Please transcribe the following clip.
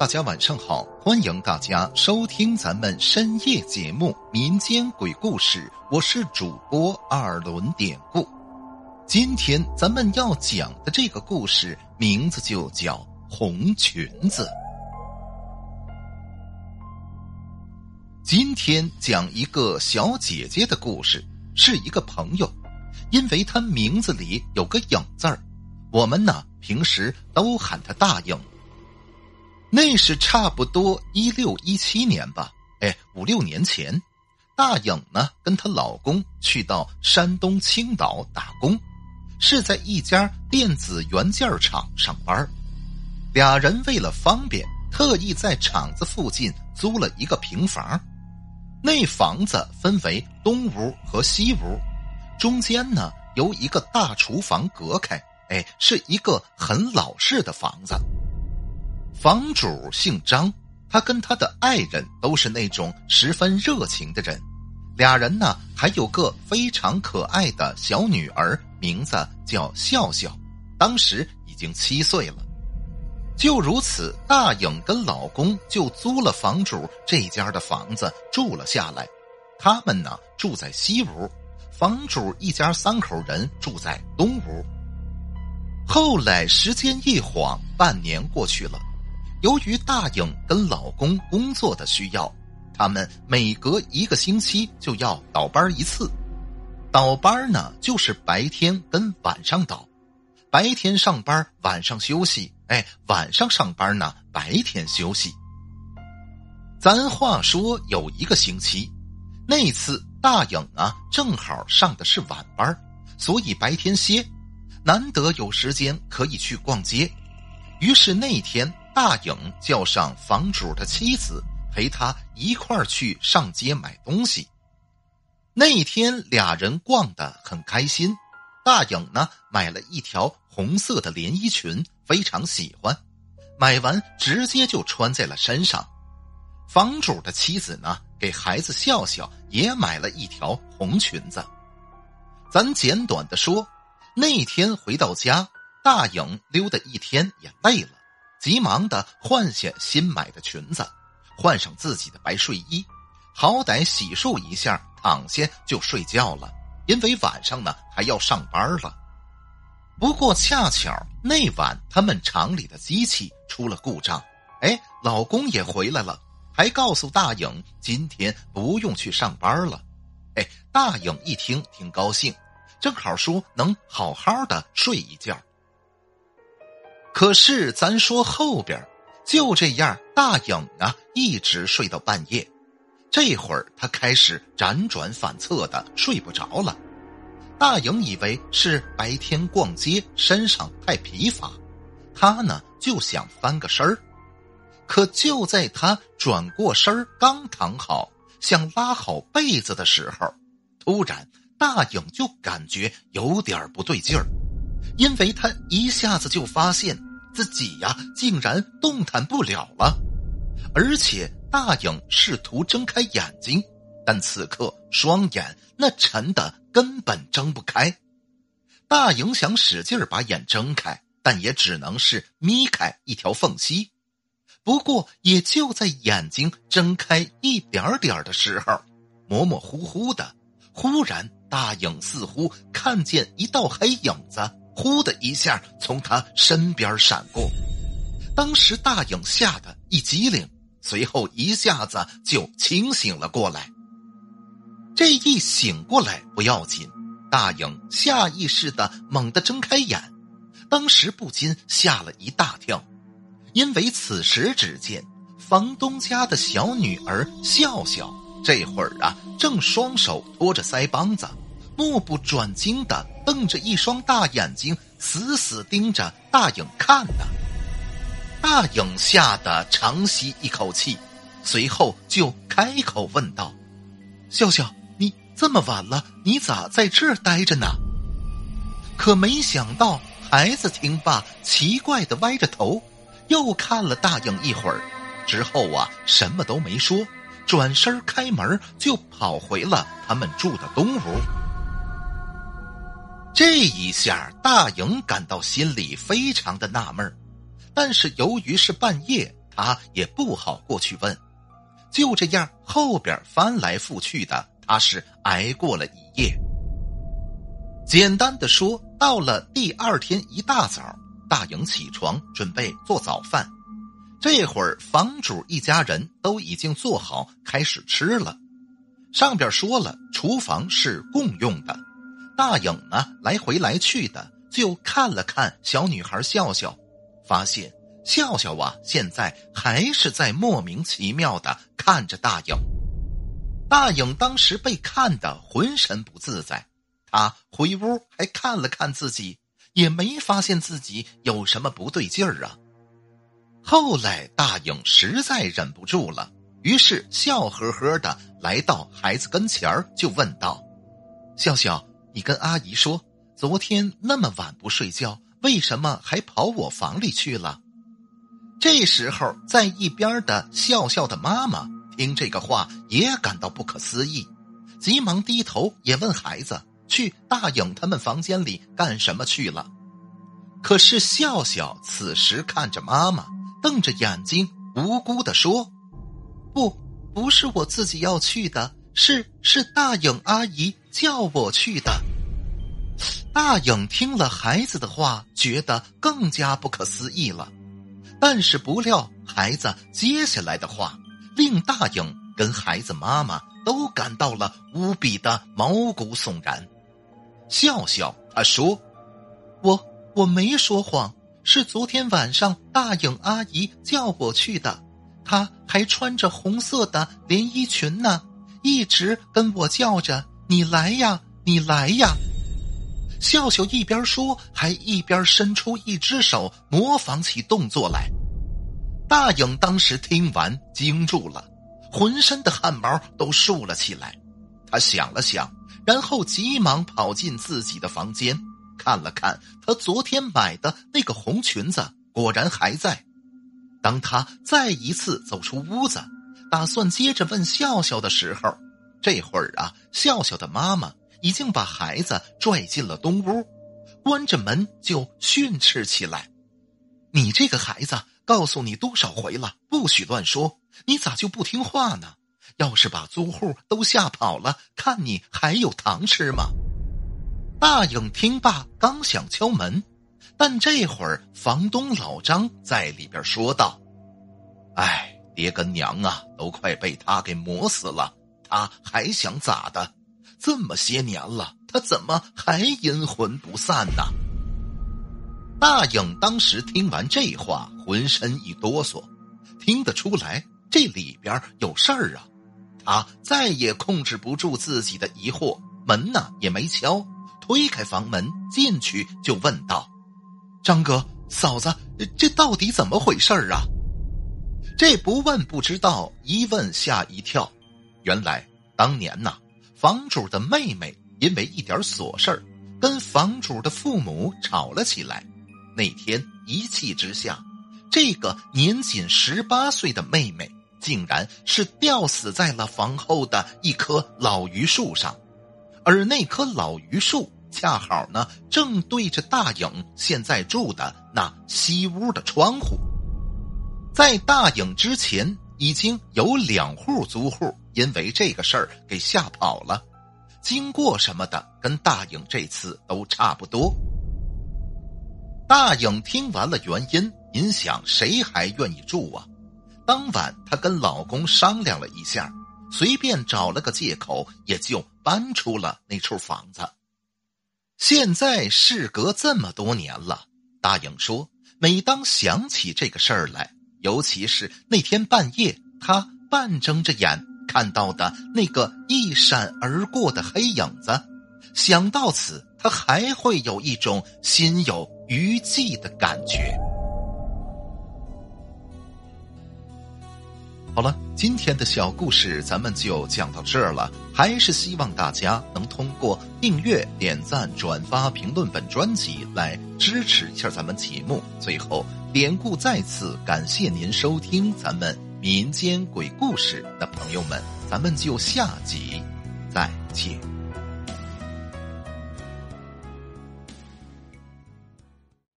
大家晚上好，欢迎大家收听咱们深夜节目《民间鬼故事》，我是主播二轮典故。今天咱们要讲的这个故事名字就叫《红裙子》。今天讲一个小姐姐的故事，是一个朋友，因为她名字里有个“影”字儿，我们呢平时都喊她大影。那是差不多一六一七年吧，哎，五六年前，大颖呢跟她老公去到山东青岛打工，是在一家电子元件厂上班俩人为了方便，特意在厂子附近租了一个平房。那房子分为东屋和西屋，中间呢由一个大厨房隔开，哎，是一个很老式的房子。房主姓张，他跟他的爱人都是那种十分热情的人，俩人呢还有个非常可爱的小女儿，名字叫笑笑，当时已经七岁了。就如此，大颖跟老公就租了房主这家的房子住了下来，他们呢住在西屋，房主一家三口人住在东屋。后来时间一晃，半年过去了。由于大颖跟老公工作的需要，他们每隔一个星期就要倒班一次。倒班呢，就是白天跟晚上倒，白天上班，晚上休息。哎，晚上上班呢，白天休息。咱话说有一个星期，那次大颖啊，正好上的是晚班，所以白天歇，难得有时间可以去逛街，于是那天。大颖叫上房主的妻子陪他一块儿去上街买东西。那天俩人逛得很开心，大颖呢买了一条红色的连衣裙，非常喜欢，买完直接就穿在了身上。房主的妻子呢给孩子笑笑也买了一条红裙子。咱简短的说，那天回到家，大颖溜达一天也累了。急忙的换下新买的裙子，换上自己的白睡衣，好歹洗漱一下，躺下就睡觉了。因为晚上呢还要上班了。不过恰巧那晚他们厂里的机器出了故障，哎，老公也回来了，还告诉大颖今天不用去上班了。哎，大颖一听挺高兴，正好说能好好的睡一觉。可是，咱说后边，就这样，大颖啊，一直睡到半夜。这会儿，他开始辗转反侧的睡不着了。大颖以为是白天逛街，身上太疲乏，他呢就想翻个身儿。可就在他转过身儿，刚躺好，想拉好被子的时候，突然，大颖就感觉有点不对劲儿。因为他一下子就发现自己呀，竟然动弹不了了，而且大颖试图睁开眼睛，但此刻双眼那沉的根本睁不开。大颖想使劲把眼睁开，但也只能是眯开一条缝隙。不过，也就在眼睛睁开一点点的时候，模模糊糊的，忽然大影似乎看见一道黑影子。呼的一下从他身边闪过，当时大颖吓得一激灵，随后一下子就清醒了过来。这一醒过来不要紧，大颖下意识的猛地睁开眼，当时不禁吓了一大跳，因为此时只见房东家的小女儿笑笑这会儿啊正双手托着腮帮子。目不转睛的瞪着一双大眼睛，死死盯着大颖看呢。大颖吓得长吸一口气，随后就开口问道：“笑笑，你这么晚了，你咋在这儿待着呢？”可没想到，孩子听罢，奇怪的歪着头，又看了大颖一会儿，之后啊，什么都没说，转身开门就跑回了他们住的东屋。这一下，大颖感到心里非常的纳闷但是由于是半夜，他也不好过去问。就这样，后边翻来覆去的，他是挨过了一夜。简单的说，到了第二天一大早，大颖起床准备做早饭。这会儿，房主一家人都已经做好，开始吃了。上边说了，厨房是共用的。大颖呢，来回来去的，就看了看小女孩笑笑，发现。笑笑啊，现在还是在莫名其妙的看着大影。大影当时被看的浑身不自在，他回屋还看了看自己，也没发现自己有什么不对劲儿啊。后来大影实在忍不住了，于是笑呵呵的来到孩子跟前儿，就问道：“笑笑，你跟阿姨说，昨天那么晚不睡觉，为什么还跑我房里去了？”这时候，在一边的笑笑的妈妈听这个话也感到不可思议，急忙低头也问孩子：“去大颖他们房间里干什么去了？”可是笑笑此时看着妈妈，瞪着眼睛，无辜的说：“不，不是我自己要去的，是是大颖阿姨叫我去的。”大颖听了孩子的话，觉得更加不可思议了。但是不料，孩子接下来的话令大颖跟孩子妈妈都感到了无比的毛骨悚然。笑笑他说：“我我没说谎，是昨天晚上大颖阿姨叫我去的，她还穿着红色的连衣裙呢，一直跟我叫着‘你来呀，你来呀’。”笑笑一边说，还一边伸出一只手，模仿起动作来。大颖当时听完惊住了，浑身的汗毛都竖了起来。他想了想，然后急忙跑进自己的房间，看了看他昨天买的那个红裙子，果然还在。当他再一次走出屋子，打算接着问笑笑的时候，这会儿啊，笑笑的妈妈。已经把孩子拽进了东屋，关着门就训斥起来：“你这个孩子，告诉你多少回了，不许乱说！你咋就不听话呢？要是把租户都吓跑了，看你还有糖吃吗？”大颖听罢，刚想敲门，但这会儿房东老张在里边说道：“哎，爹跟娘啊，都快被他给磨死了，他还想咋的？”这么些年了，他怎么还阴魂不散呢？大颖当时听完这话，浑身一哆嗦，听得出来这里边有事儿啊！他再也控制不住自己的疑惑，门呢也没敲，推开房门进去就问道：“张哥，嫂子，这到底怎么回事啊？”这不问不知道，一问吓一跳，原来当年呐。房主的妹妹因为一点琐事，跟房主的父母吵了起来。那天一气之下，这个年仅十八岁的妹妹，竟然是吊死在了房后的一棵老榆树上，而那棵老榆树恰好呢，正对着大颖现在住的那西屋的窗户。在大颖之前。已经有两户租户因为这个事儿给吓跑了，经过什么的跟大颖这次都差不多。大颖听完了原因，您想谁还愿意住啊？当晚她跟老公商量了一下，随便找了个借口，也就搬出了那处房子。现在事隔这么多年了，大颖说，每当想起这个事儿来。尤其是那天半夜，她半睁着眼看到的那个一闪而过的黑影子，想到此，他还会有一种心有余悸的感觉。好了，今天的小故事咱们就讲到这儿了。还是希望大家能通过订阅、点赞、转发、评论本专辑来支持一下咱们节目。最后，典故再次感谢您收听咱们民间鬼故事的朋友们，咱们就下集再见。